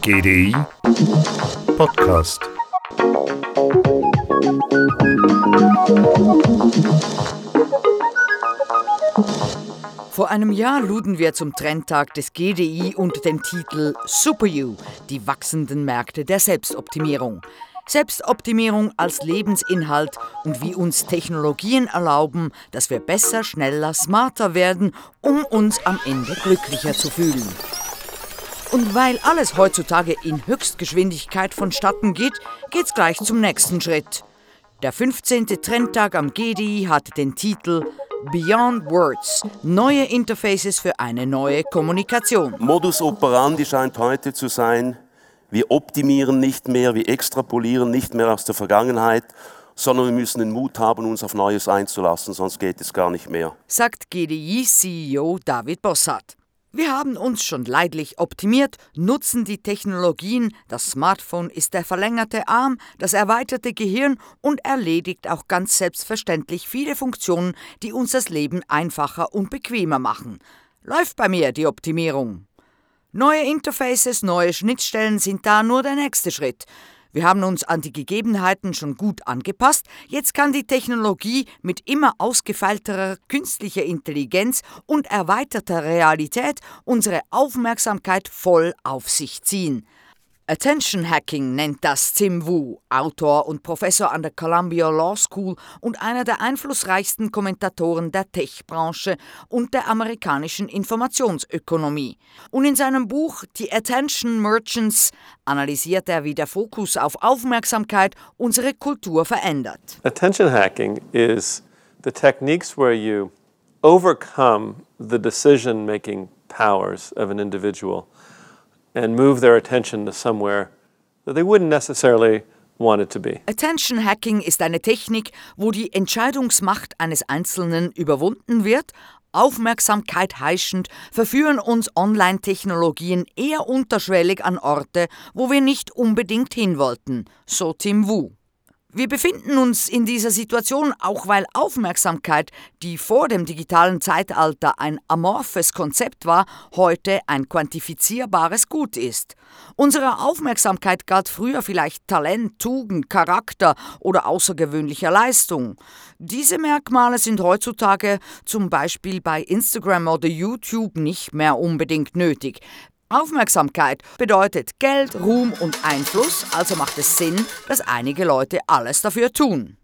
GDI Podcast. Vor einem Jahr luden wir zum Trendtag des GDI unter dem Titel Super You, die wachsenden Märkte der Selbstoptimierung. Selbstoptimierung als Lebensinhalt und wie uns Technologien erlauben, dass wir besser, schneller, smarter werden, um uns am Ende glücklicher zu fühlen. Und weil alles heutzutage in Höchstgeschwindigkeit vonstatten geht, geht's gleich zum nächsten Schritt. Der 15. Trendtag am GDI hat den Titel Beyond Words. Neue Interfaces für eine neue Kommunikation. Modus operandi scheint heute zu sein, wir optimieren nicht mehr, wir extrapolieren nicht mehr aus der Vergangenheit, sondern wir müssen den Mut haben, uns auf Neues einzulassen, sonst geht es gar nicht mehr. Sagt GDI-CEO David Bossart. Wir haben uns schon leidlich optimiert, nutzen die Technologien, das Smartphone ist der verlängerte Arm, das erweiterte Gehirn und erledigt auch ganz selbstverständlich viele Funktionen, die uns das Leben einfacher und bequemer machen. Läuft bei mir die Optimierung. Neue Interfaces, neue Schnittstellen sind da nur der nächste Schritt. Wir haben uns an die Gegebenheiten schon gut angepasst. Jetzt kann die Technologie mit immer ausgefeilterer künstlicher Intelligenz und erweiterter Realität unsere Aufmerksamkeit voll auf sich ziehen. Attention Hacking nennt das Tim Wu, Autor und Professor an der Columbia Law School und einer der einflussreichsten Kommentatoren der Tech-Branche und der amerikanischen Informationsökonomie. Und in seinem Buch The Attention Merchants analysiert er, wie der Fokus auf Aufmerksamkeit unsere Kultur verändert. Attention Hacking is the techniques where you overcome the decision-making powers of an individual and move their attention to somewhere that they wouldn't necessarily want it to be. Attention Hacking ist eine Technik, wo die Entscheidungsmacht eines Einzelnen überwunden wird. Aufmerksamkeit heischend verführen uns Online-Technologien eher unterschwellig an Orte, wo wir nicht unbedingt hin wollten, so Tim Wu. Wir befinden uns in dieser Situation auch, weil Aufmerksamkeit, die vor dem digitalen Zeitalter ein amorphes Konzept war, heute ein quantifizierbares Gut ist. Unsere Aufmerksamkeit galt früher vielleicht Talent, Tugend, Charakter oder außergewöhnlicher Leistung. Diese Merkmale sind heutzutage zum Beispiel bei Instagram oder YouTube nicht mehr unbedingt nötig. Aufmerksamkeit bedeutet Geld, Ruhm und Einfluss, also macht es Sinn, dass einige Leute alles dafür tun.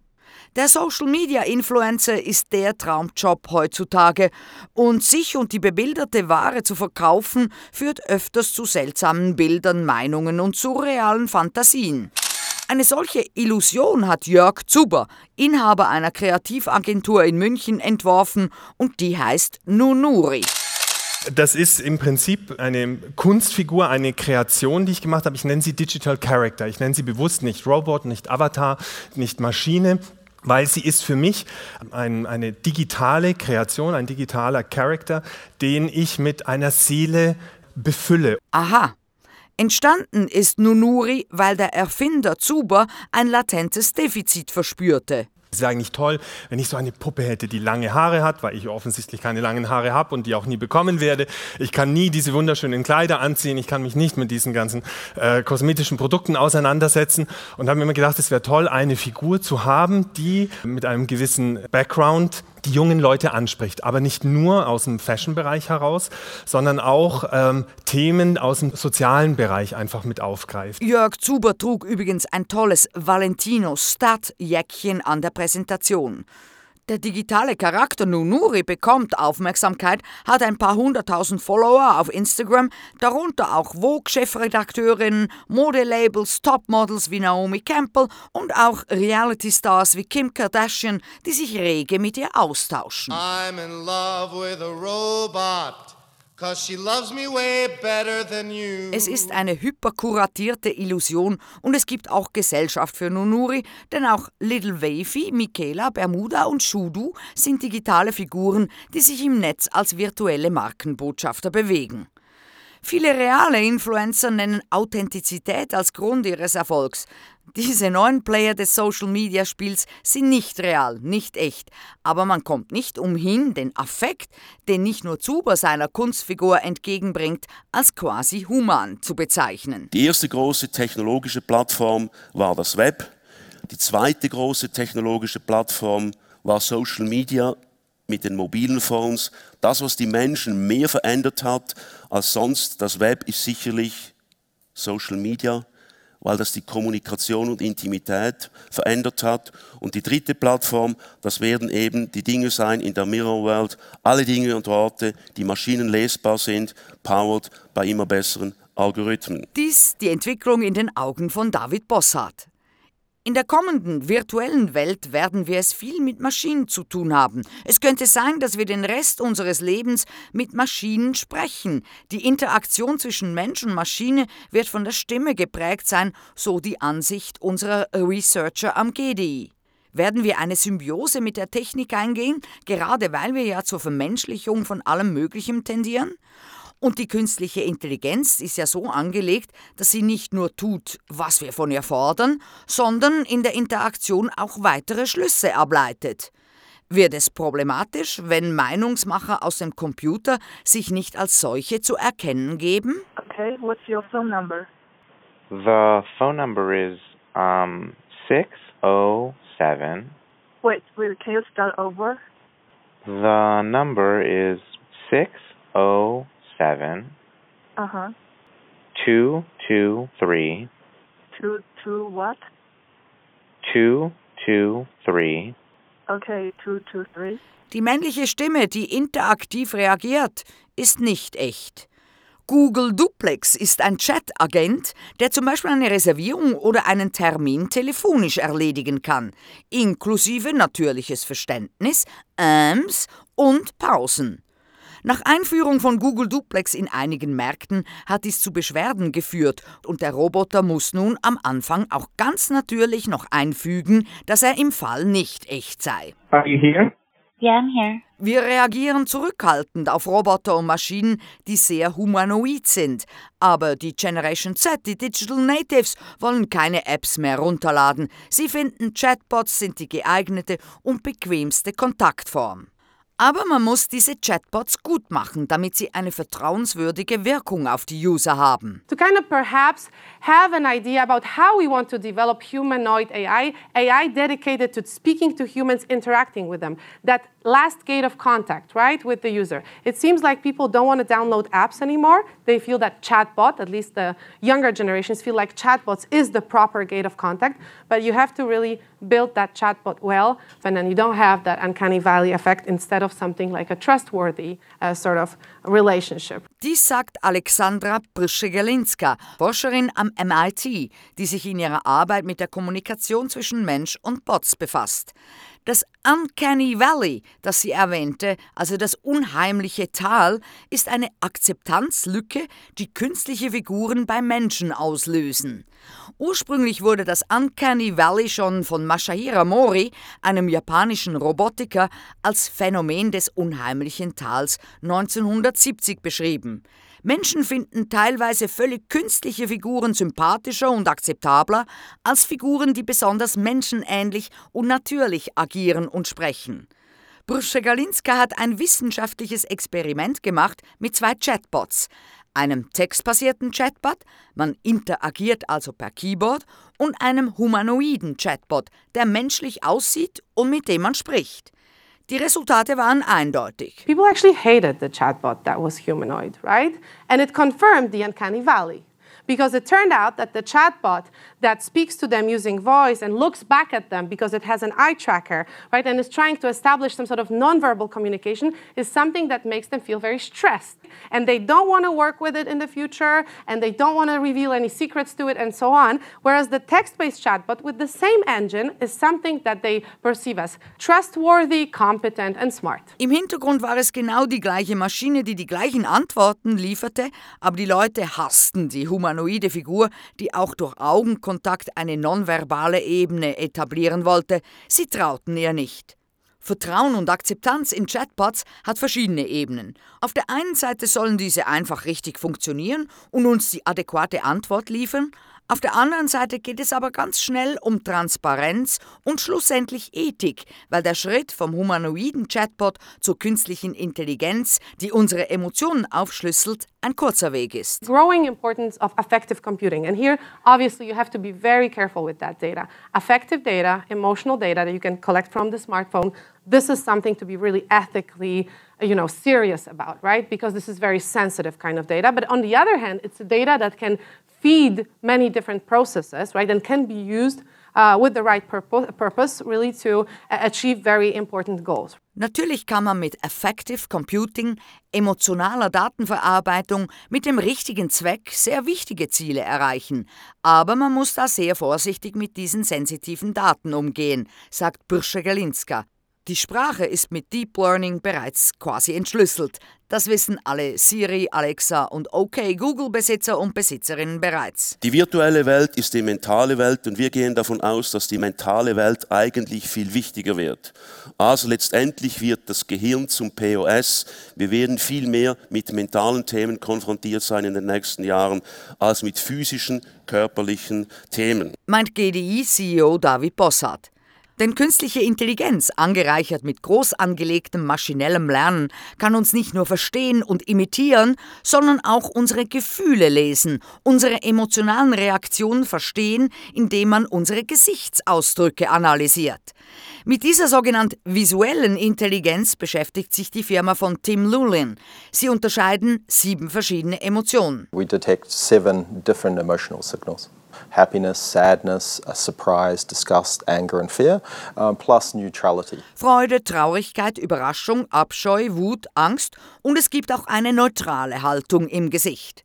Der Social Media Influencer ist der Traumjob heutzutage und sich und die bebilderte Ware zu verkaufen führt öfters zu seltsamen Bildern, Meinungen und surrealen Fantasien. Eine solche Illusion hat Jörg Zuber, Inhaber einer Kreativagentur in München, entworfen und die heißt Nunuri. Das ist im Prinzip eine Kunstfigur, eine Kreation, die ich gemacht habe. Ich nenne sie Digital Character. Ich nenne sie bewusst nicht Robot, nicht Avatar, nicht Maschine, weil sie ist für mich ein, eine digitale Kreation, ein digitaler Charakter, den ich mit einer Seele befülle. Aha. Entstanden ist Nunuri, weil der Erfinder Zuber ein latentes Defizit verspürte. Es wäre eigentlich toll, wenn ich so eine Puppe hätte, die lange Haare hat, weil ich offensichtlich keine langen Haare habe und die auch nie bekommen werde. Ich kann nie diese wunderschönen Kleider anziehen. Ich kann mich nicht mit diesen ganzen äh, kosmetischen Produkten auseinandersetzen. Und habe mir immer gedacht, es wäre toll, eine Figur zu haben, die mit einem gewissen Background die jungen Leute anspricht. Aber nicht nur aus dem Fashion-Bereich heraus, sondern auch ähm, Themen aus dem sozialen Bereich einfach mit aufgreift. Jörg Zuber trug übrigens ein tolles Valentino Stadt-Jäckchen an der Präsentation. Der digitale Charakter Nunuri bekommt Aufmerksamkeit, hat ein paar hunderttausend Follower auf Instagram, darunter auch Vogue-Chefredakteurinnen, Modelabels, Topmodels wie Naomi Campbell und auch Reality-Stars wie Kim Kardashian, die sich rege mit ihr austauschen. I'm in love with a robot. Es ist eine hyperkuratierte Illusion und es gibt auch Gesellschaft für Nunuri, denn auch Little Wavy, Michaela, Bermuda und Shudu sind digitale Figuren, die sich im Netz als virtuelle Markenbotschafter bewegen. Viele reale Influencer nennen Authentizität als Grund ihres Erfolgs. Diese neuen Player des Social-Media-Spiels sind nicht real, nicht echt, aber man kommt nicht umhin, den Affekt, den nicht nur Zuber seiner Kunstfigur entgegenbringt, als quasi human zu bezeichnen. Die erste große technologische Plattform war das Web. Die zweite große technologische Plattform war Social Media mit den mobilen Phones. Das, was die Menschen mehr verändert hat als sonst, das Web ist sicherlich Social Media weil das die Kommunikation und Intimität verändert hat. Und die dritte Plattform, das werden eben die Dinge sein in der Mirror World, alle Dinge und Worte, die maschinenlesbar sind, powered bei immer besseren Algorithmen. Dies die Entwicklung in den Augen von David Bossart. In der kommenden virtuellen Welt werden wir es viel mit Maschinen zu tun haben. Es könnte sein, dass wir den Rest unseres Lebens mit Maschinen sprechen. Die Interaktion zwischen Mensch und Maschine wird von der Stimme geprägt sein, so die Ansicht unserer Researcher am GDI. Werden wir eine Symbiose mit der Technik eingehen, gerade weil wir ja zur Vermenschlichung von allem Möglichen tendieren? Und die künstliche Intelligenz ist ja so angelegt, dass sie nicht nur tut, was wir von ihr fordern, sondern in der Interaktion auch weitere Schlüsse ableitet. Wird es problematisch, wenn Meinungsmacher aus dem Computer sich nicht als solche zu erkennen geben? Okay, what's your phone number? The phone number is um, 607. Wait, wait, can you start over? The number is 607 Uh huh. 223 Two, two what? 223 Okay, two, two, three. Die männliche Stimme, die interaktiv reagiert, ist nicht echt. Google Duplex ist ein Chat-Agent, der zum Beispiel eine Reservierung oder einen Termin telefonisch erledigen kann, inklusive natürliches Verständnis, Äms und Pausen. Nach Einführung von Google Duplex in einigen Märkten hat dies zu Beschwerden geführt und der Roboter muss nun am Anfang auch ganz natürlich noch einfügen, dass er im Fall nicht echt sei. Are you here? Yeah, I'm here. Wir reagieren zurückhaltend auf Roboter und Maschinen, die sehr humanoid sind. Aber die Generation Z, die Digital Natives, wollen keine Apps mehr runterladen. Sie finden, Chatbots sind die geeignete und bequemste Kontaktform. Aber man muss diese Chatbots gut machen, damit sie eine vertrauenswürdige Wirkung auf die User haben. to kind of perhaps have an idea about how we want to develop humanoid AI, AI dedicated to speaking to humans, interacting with them. That last gate of contact, right, with the user. It seems like people don't want to download apps anymore. They feel that chatbot, at least the younger generations, feel like chatbots is the proper gate of contact. But you have to really build that chatbot well, and then you don't have that uncanny valley effect instead of something like a trustworthy uh, sort of relationship. Dies sagt Alexandra Pryschegelinska, Forscherin am MIT, die sich in ihrer Arbeit mit der Kommunikation zwischen Mensch und Bots befasst. Das Uncanny Valley, das sie erwähnte, also das unheimliche Tal, ist eine Akzeptanzlücke, die künstliche Figuren bei Menschen auslösen. Ursprünglich wurde das Uncanny Valley schon von Masahiro Mori, einem japanischen Robotiker, als Phänomen des unheimlichen Tals 1970 beschrieben. Menschen finden teilweise völlig künstliche Figuren sympathischer und akzeptabler als Figuren, die besonders menschenähnlich und natürlich agieren und sprechen. Brusche-Galinska hat ein wissenschaftliches Experiment gemacht mit zwei Chatbots, einem textbasierten Chatbot, man interagiert also per Keyboard, und einem humanoiden Chatbot, der menschlich aussieht und mit dem man spricht. Die Resultate waren eindeutig. People actually hated the chatbot that was humanoid, right? And it confirmed the uncanny valley. Because it turned out that the chatbot that speaks to them using voice and looks back at them because it has an eye tracker, right, and is trying to establish some sort of nonverbal communication is something that makes them feel very stressed. And they don't want to work with it in the future, and they don't want to reveal any secrets to it, and so on. Whereas the text based chatbot with the same engine is something that they perceive as trustworthy, competent, and smart. Im Hintergrund war es genau die gleiche Maschine, die die gleichen Antworten lieferte, aber die Leute hassten die humanoide Figur, die auch durch Augenkontakt eine nonverbale Ebene etablieren wollte. Sie trauten ihr nicht. Vertrauen und Akzeptanz in Chatbots hat verschiedene Ebenen. Auf der einen Seite sollen diese einfach richtig funktionieren und uns die adäquate Antwort liefern, auf der anderen Seite geht es aber ganz schnell um Transparenz und schlussendlich Ethik, weil der Schritt vom humanoiden Chatbot zur künstlichen Intelligenz, die unsere Emotionen aufschlüsselt, ein kurzer Weg ist. Growing importance of affective computing. And here, obviously, you have to be very careful with that data. Affective data, emotional data that you can collect from the smartphone, this is something to be really ethically you know, serious about, right? Because this is very sensitive kind of data. But on the other hand, it's a data that can feed many different processes, right, and can be used uh, with the right purpose really to achieve very important goals. Natürlich kann man mit Effective Computing, emotionaler Datenverarbeitung mit dem richtigen Zweck sehr wichtige Ziele erreichen, aber man muss da sehr vorsichtig mit diesen sensitiven Daten umgehen, sagt Bursche Galinska. Die Sprache ist mit Deep Learning bereits quasi entschlüsselt. Das wissen alle Siri, Alexa und OK Google Besitzer und Besitzerinnen bereits. Die virtuelle Welt ist die mentale Welt und wir gehen davon aus, dass die mentale Welt eigentlich viel wichtiger wird. Also letztendlich wird das Gehirn zum POS. Wir werden viel mehr mit mentalen Themen konfrontiert sein in den nächsten Jahren als mit physischen, körperlichen Themen. Meint GDI-CEO David Bossart. Denn künstliche Intelligenz, angereichert mit groß angelegtem maschinellem Lernen, kann uns nicht nur verstehen und imitieren, sondern auch unsere Gefühle lesen, unsere emotionalen Reaktionen verstehen, indem man unsere Gesichtsausdrücke analysiert. Mit dieser sogenannten visuellen Intelligenz beschäftigt sich die Firma von Tim Lulin. Sie unterscheiden sieben verschiedene Emotionen. We detect seven different emotional signals. happiness, sadness, surprise, disgust, anger and fear, uh, plus neutrality. Freude, Traurigkeit, Überraschung, Abscheu, Wut, Angst und es gibt auch eine neutrale Haltung im Gesicht.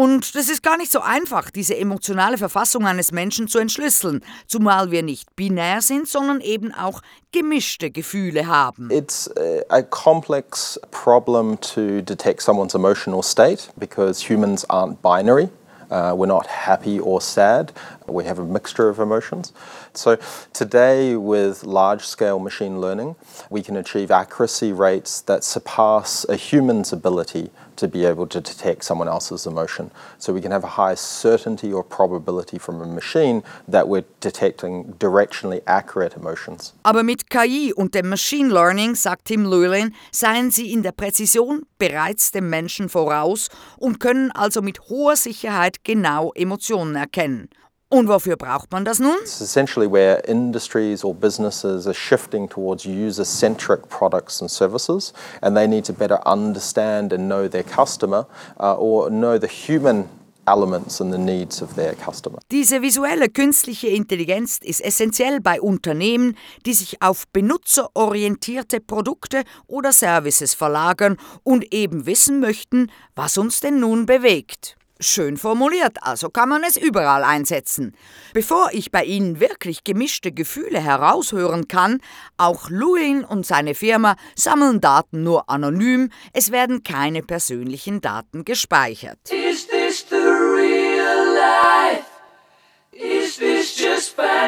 Und das ist gar nicht so einfach, diese emotionale Verfassung eines Menschen zu entschlüsseln, zumal wir nicht binär sind, sondern eben auch gemischte Gefühle haben. It's a complex problem to detect someone's emotional state because humans aren't binary. Uh, we're not happy or sad. We have a mixture of emotions. So, today, with large scale machine learning, we can achieve accuracy rates that surpass a human's ability to be able to detect someone else's emotion. So, we can have a high certainty or probability from a machine that we're detecting directionally accurate emotions. Aber mit KI und dem Machine Learning, sagt Tim Llewellyn, seien sie in der Präzision bereits dem Menschen voraus und können also mit hoher Sicherheit genau Emotionen erkennen. Und wofür braucht man das nun? It's essentially where industries or businesses are shifting towards user-centric products and services, and they need to better understand and know their customer uh, or know the human elements and the needs of their customer. Diese visuelle künstliche Intelligenz ist essentiell bei Unternehmen, die sich auf benutzerorientierte Produkte oder Services verlagern und eben wissen möchten, was uns denn nun bewegt. Schön formuliert, also kann man es überall einsetzen. Bevor ich bei Ihnen wirklich gemischte Gefühle heraushören kann, auch Lewin und seine Firma sammeln Daten nur anonym, es werden keine persönlichen Daten gespeichert. Is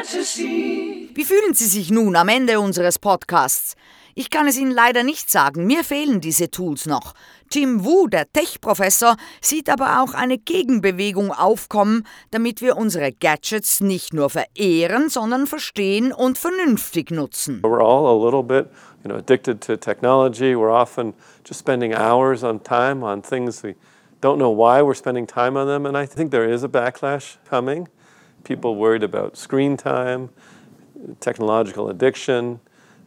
Wie fühlen Sie sich nun am Ende unseres Podcasts? Ich kann es Ihnen leider nicht sagen, mir fehlen diese Tools noch. Tim Wu, der Tech-Professor, sieht aber auch eine Gegenbewegung aufkommen, damit wir unsere Gadgets nicht nur verehren, sondern verstehen und vernünftig nutzen. We're all a little bit you know, addicted to technology. We're often just spending hours on time on things we don't know why we're spending time on them. And I think there is a backlash coming. People worried about screen time, technological addiction.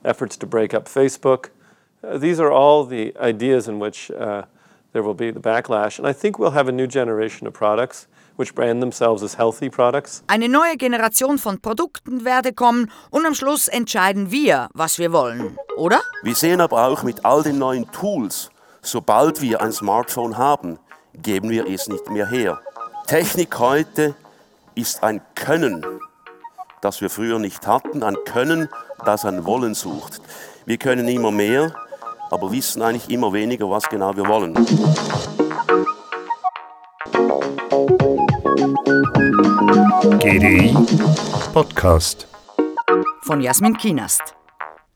efforts to break up Facebook. Uh, these are all the ideas in which uh, there will be the backlash. And I think we'll have a new generation of products which brand themselves as healthy products. Eine neue Generation von Produkten werde kommen und am Schluss entscheiden wir, was wir wollen, oder? Wir sehen aber auch mit all den neuen Tools, sobald wir ein Smartphone haben, geben wir es nicht mehr her. Technik heute ist ein Können das wir früher nicht hatten, ein Können, das ein Wollen sucht. Wir können immer mehr, aber wissen eigentlich immer weniger, was genau wir wollen. GDI Podcast von Jasmin Kienast.